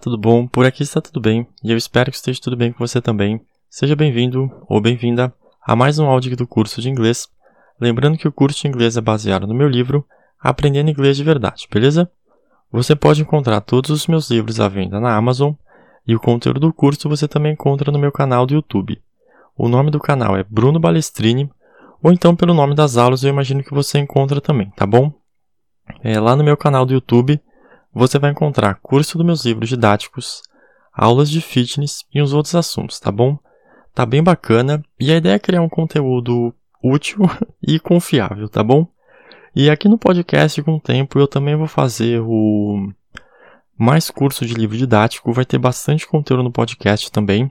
Tudo bom? Por aqui está tudo bem e eu espero que esteja tudo bem com você também. Seja bem-vindo ou bem-vinda a mais um áudio do curso de inglês. Lembrando que o curso de inglês é baseado no meu livro Aprendendo Inglês de Verdade, beleza? Você pode encontrar todos os meus livros à venda na Amazon e o conteúdo do curso você também encontra no meu canal do YouTube. O nome do canal é Bruno Balestrini ou então pelo nome das aulas eu imagino que você encontra também, tá bom? É, lá no meu canal do YouTube você vai encontrar curso dos meus livros didáticos, aulas de fitness e uns outros assuntos, tá bom? Tá bem bacana e a ideia é criar um conteúdo útil e confiável, tá bom? E aqui no podcast, com o tempo, eu também vou fazer o mais curso de livro didático, vai ter bastante conteúdo no podcast também,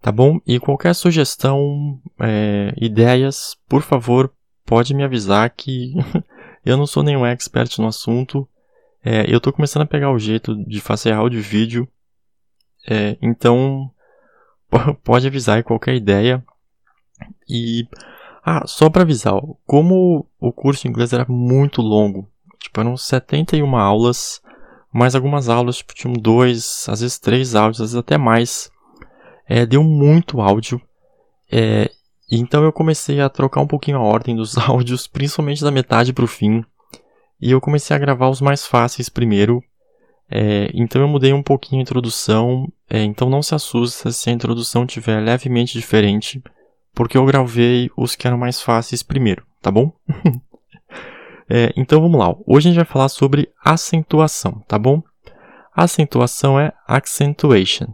tá bom? E qualquer sugestão, é, ideias, por favor, pode me avisar que eu não sou nenhum expert no assunto, é, eu estou começando a pegar o jeito de fazer áudio e vídeo, é, então pode avisar qualquer ideia. E ah, só para avisar, como o curso de inglês era muito longo, tipo eram 71 aulas, mais algumas aulas tipo tinham dois, às vezes três áudios, às vezes até mais. É, deu muito áudio. É, então eu comecei a trocar um pouquinho a ordem dos áudios, principalmente da metade para o fim. E eu comecei a gravar os mais fáceis primeiro. É, então eu mudei um pouquinho a introdução. É, então não se assusta se a introdução tiver levemente diferente, porque eu gravei os que eram mais fáceis primeiro, tá bom? é, então vamos lá. Hoje a gente vai falar sobre acentuação, tá bom? Acentuação é accentuation.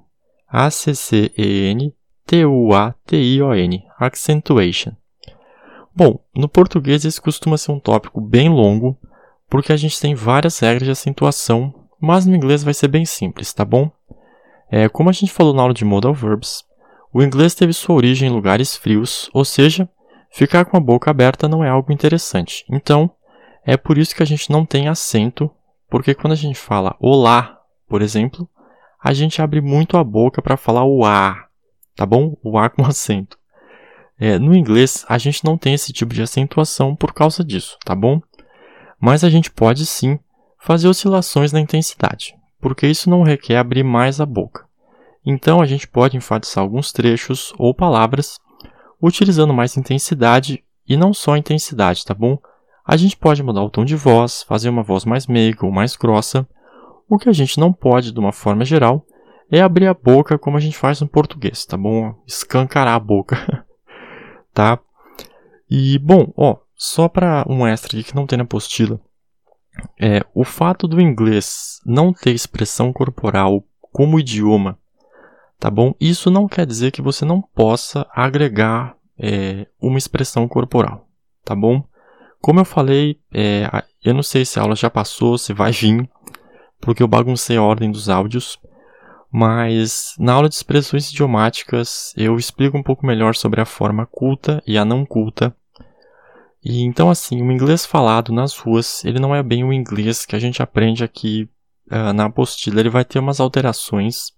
A-C-C-E-N-T-U-A-T-I-O-N. Accentuation. Bom, no português esse costuma ser um tópico bem longo, porque a gente tem várias regras de acentuação, mas no inglês vai ser bem simples, tá bom? É, como a gente falou na aula de modal verbs, o inglês teve sua origem em lugares frios, ou seja, ficar com a boca aberta não é algo interessante. Então, é por isso que a gente não tem acento, porque quando a gente fala olá, por exemplo, a gente abre muito a boca para falar o a, tá bom? O a com acento. É, no inglês, a gente não tem esse tipo de acentuação por causa disso, tá bom? Mas a gente pode sim fazer oscilações na intensidade, porque isso não requer abrir mais a boca. Então a gente pode enfatizar alguns trechos ou palavras utilizando mais intensidade e não só intensidade, tá bom? A gente pode mudar o tom de voz, fazer uma voz mais meiga ou mais grossa. O que a gente não pode, de uma forma geral, é abrir a boca como a gente faz no português, tá bom? Escancarar a boca, tá? E, bom, ó, só para um extra aqui que não tem na apostila, é, o fato do inglês não ter expressão corporal como idioma, tá bom? Isso não quer dizer que você não possa agregar é, uma expressão corporal, tá bom? Como eu falei, é, eu não sei se a aula já passou, se vai vir, porque eu baguncei a ordem dos áudios, mas na aula de expressões idiomáticas eu explico um pouco melhor sobre a forma culta e a não culta e então assim, o inglês falado nas ruas, ele não é bem o inglês que a gente aprende aqui uh, na apostila, ele vai ter umas alterações.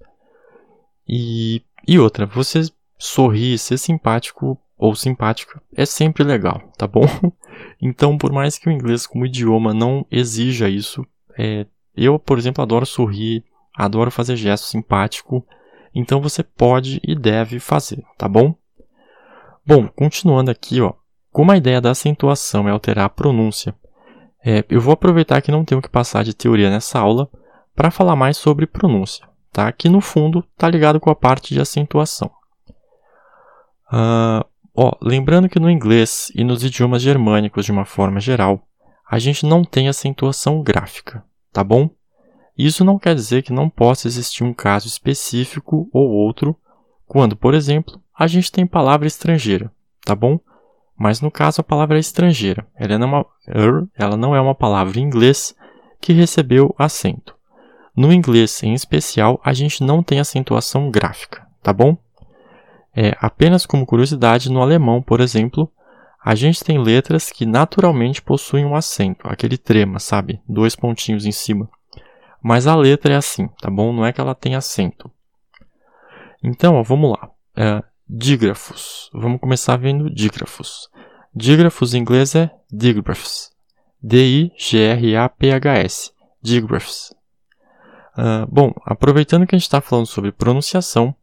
E, e outra, você sorrir, ser simpático ou simpática é sempre legal, tá bom? Então, por mais que o inglês como idioma não exija isso, é, eu, por exemplo, adoro sorrir, adoro fazer gesto simpático, então você pode e deve fazer, tá bom? Bom, continuando aqui, ó, como a ideia da acentuação é alterar a pronúncia, é, eu vou aproveitar que não tenho que passar de teoria nessa aula para falar mais sobre pronúncia, tá? que no fundo está ligado com a parte de acentuação. Uh, ó, lembrando que no inglês e nos idiomas germânicos de uma forma geral, a gente não tem acentuação gráfica, tá bom? Isso não quer dizer que não possa existir um caso específico ou outro, quando, por exemplo, a gente tem palavra estrangeira, tá bom? mas no caso a palavra é estrangeira. Ela não, é uma, er, ela não é uma palavra em inglês que recebeu acento. No inglês, em especial, a gente não tem acentuação gráfica, tá bom? É, apenas como curiosidade, no alemão, por exemplo, a gente tem letras que naturalmente possuem um acento, aquele trema, sabe? Dois pontinhos em cima. Mas a letra é assim, tá bom? Não é que ela tem acento. Então, ó, vamos lá. É, dígrafos. Vamos começar vendo dígrafos. Dígrafos em inglês é digraphs. D-I-G-R-A-P-H-S. Digraphs. Uh, bom, aproveitando que a gente está falando sobre pronunciação,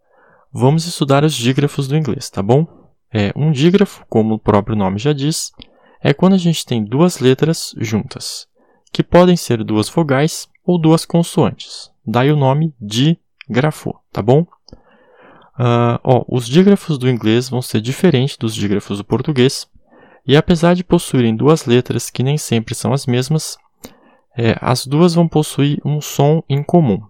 vamos estudar os dígrafos do inglês, tá bom? É, um dígrafo, como o próprio nome já diz, é quando a gente tem duas letras juntas, que podem ser duas vogais ou duas consoantes. Daí o nome dígrafo, tá bom? Uh, ó, os dígrafos do inglês vão ser diferentes dos dígrafos do português, e apesar de possuírem duas letras que nem sempre são as mesmas, é, as duas vão possuir um som em comum.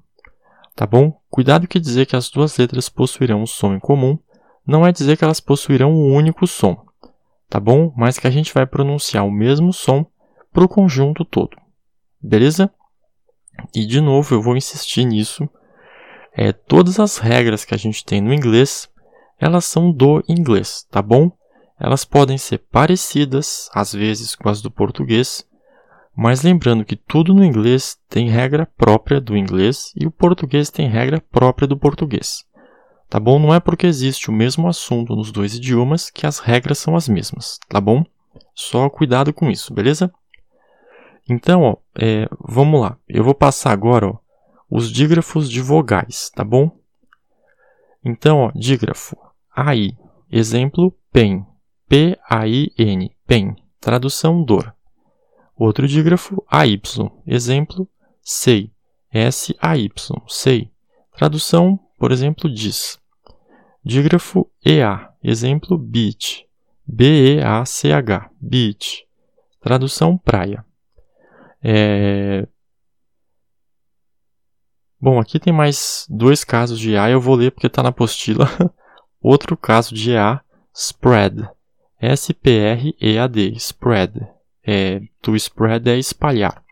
Tá bom? Cuidado que dizer que as duas letras possuirão um som em comum não é dizer que elas possuirão um único som, tá bom? Mas que a gente vai pronunciar o mesmo som para o conjunto todo, beleza? E de novo eu vou insistir nisso. É, todas as regras que a gente tem no inglês, elas são do inglês, tá bom? Elas podem ser parecidas, às vezes, com as do português, mas lembrando que tudo no inglês tem regra própria do inglês e o português tem regra própria do português. Tá bom? Não é porque existe o mesmo assunto nos dois idiomas que as regras são as mesmas, tá bom? Só cuidado com isso, beleza? Então, ó, é, vamos lá. Eu vou passar agora ó, os dígrafos de vogais, tá bom? Então, ó, dígrafo AI, exemplo pen, P-A-I-N, pen, tradução dor. Outro dígrafo, AY. Exemplo, sei. S-A-Y, sei. Tradução, por exemplo, diz. Dígrafo EA. Exemplo, beach. B-E-A-C-H, beach. Tradução, praia. É... Bom, aqui tem mais dois casos de EA, eu vou ler porque está na apostila. Outro caso de EA, spread. S-P-R-E-A-D, spread é, to spread é espalhar.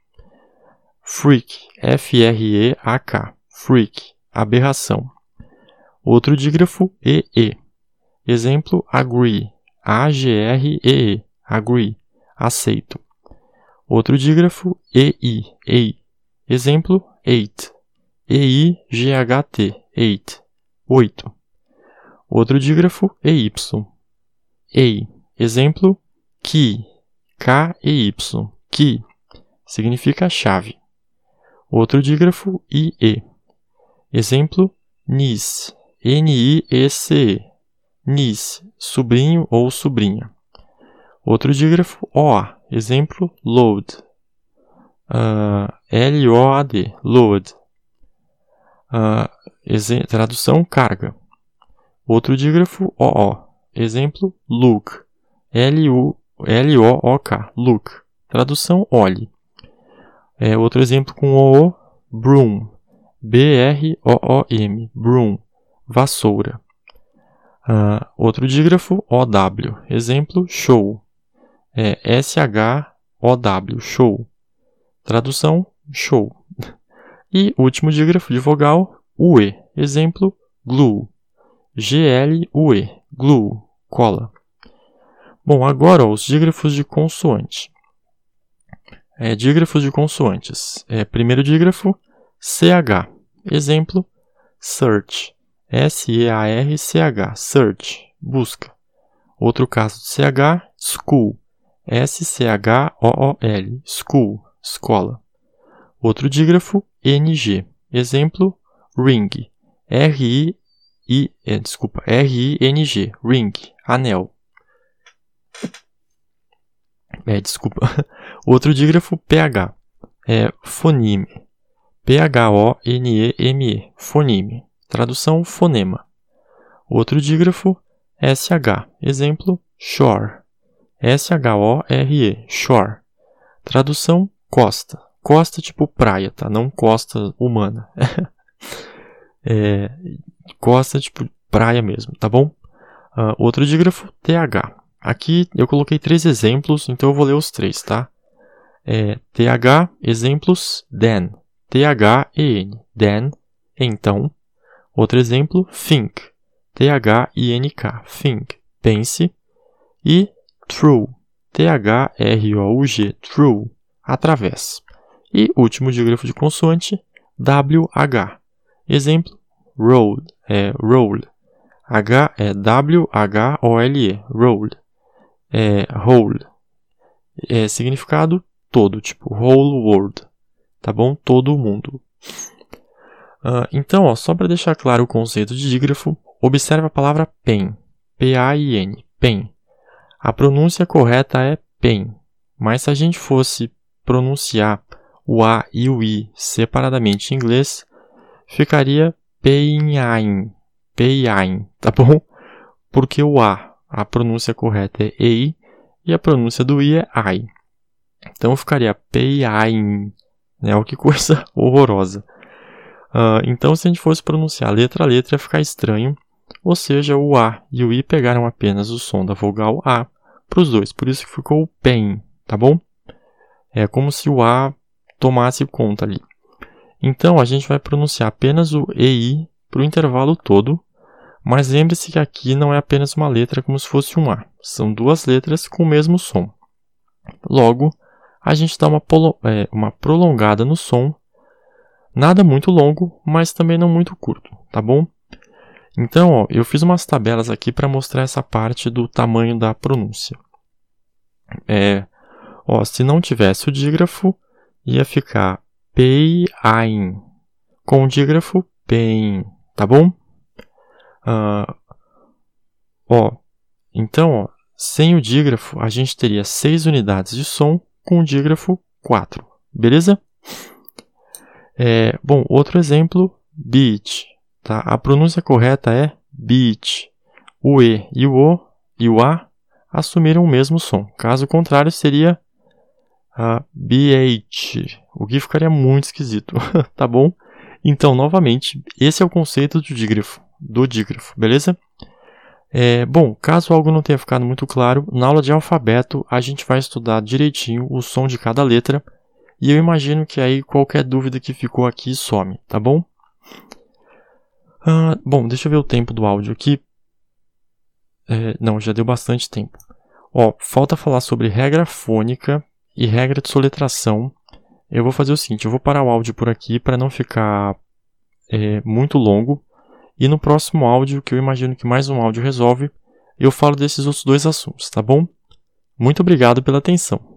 Freak, F-R-E-A-K, freak, aberração. Outro dígrafo, E-E. Exemplo, agree, A-G-R-E-E, agree, aceito. Outro dígrafo, E-I, EI. Exemplo, eight, E-I-G-H-T, eight, oito. Outro dígrafo, EY, EI. Exemplo, key, K e Y, que significa chave. Outro dígrafo IE. Exemplo, NIS, N-I-E-C-E, NIS, sobrinho ou sobrinha. Outro dígrafo OA, exemplo, load, uh, L-O-A-D, load. Uh, tradução, carga. Outro dígrafo OO, exemplo, look, L-O-O-K, look. Tradução, olhe. É, outro exemplo com o broom. B-R-O-O-M, broom. Vassoura. Uh, outro dígrafo, O-W. Exemplo, show. É, S-H-O-W, show. Tradução, show. E último dígrafo de vogal, UE. Exemplo, glue. G-L-U-E, glue, cola. Bom, agora ó, os dígrafos de consoante. É, dígrafos de consoantes. É, primeiro dígrafo, CH. Exemplo, search. S-E-A-R-C-H. Search. Busca. Outro caso de CH, school. S-C-H-O-O-L. School. Escola. Outro dígrafo, NG. Exemplo, ring. R-I-I, desculpa, R-I-N-G. Ring. Anel. É, desculpa. Outro dígrafo pH é fonime. P-H-O-N-E-M-E. Fonime. Tradução fonema. Outro dígrafo SH. Exemplo shore. S-H-O-R-E. Shore. Tradução costa. Costa tipo praia, tá? Não costa humana. é, costa tipo praia mesmo, tá bom? Uh, outro dígrafo TH. Aqui eu coloquei três exemplos, então eu vou ler os três, tá? É, TH, exemplos, then. T-H-E-N, then, então. Outro exemplo, think. T-H-I-N-K, think, pense. E true, T-H-R-O-U-G, true, através. E último dígrafo de consoante, W-H. Exemplo, roll, é roll. H é W-H-O-L-E, roll é whole. É significado todo, tipo whole world. Tá bom? Todo mundo. Uh, então, ó, só para deixar claro o conceito de dígrafo, observe a palavra pen, P-A-I-N, pen. A pronúncia correta é pen, mas se a gente fosse pronunciar o A e o I separadamente em inglês, ficaria peinain, peinain, tá bom? Porque o A, a pronúncia correta é EI, e a pronúncia do I é AI. Então ficaria peinain, né? O que coisa horrorosa. Uh, então, se a gente fosse pronunciar letra a letra, ia ficar estranho. Ou seja, o A e o I pegaram apenas o som da vogal A para os dois. Por isso que ficou PEN, tá bom? É como se o A tomasse conta ali. Então, a gente vai pronunciar apenas o EI para o intervalo todo. Mas lembre-se que aqui não é apenas uma letra como se fosse um A. São duas letras com o mesmo som. Logo, a gente dá uma, é, uma prolongada no som Nada muito longo, mas também não muito curto, tá bom? Então, ó, eu fiz umas tabelas aqui para mostrar essa parte do tamanho da pronúncia. É, ó, se não tivesse o dígrafo, ia ficar pei. Com o dígrafo, pen, tá bom? Uh, ó, então, ó, sem o dígrafo, a gente teria 6 unidades de som, com o dígrafo 4, beleza? É, bom, outro exemplo, beach. Tá? A pronúncia correta é beach. O E e o O e o A assumiram o mesmo som. Caso contrário, seria a BH, o que ficaria muito esquisito, tá bom? Então, novamente, esse é o conceito do dígrafo, do dígrafo, beleza? É, bom, caso algo não tenha ficado muito claro, na aula de alfabeto a gente vai estudar direitinho o som de cada letra e eu imagino que aí qualquer dúvida que ficou aqui some, tá bom? Ah, bom, deixa eu ver o tempo do áudio aqui. É, não, já deu bastante tempo. Ó, falta falar sobre regra fônica e regra de soletração. Eu vou fazer o seguinte, eu vou parar o áudio por aqui para não ficar é, muito longo. E no próximo áudio, que eu imagino que mais um áudio resolve, eu falo desses outros dois assuntos, tá bom? Muito obrigado pela atenção.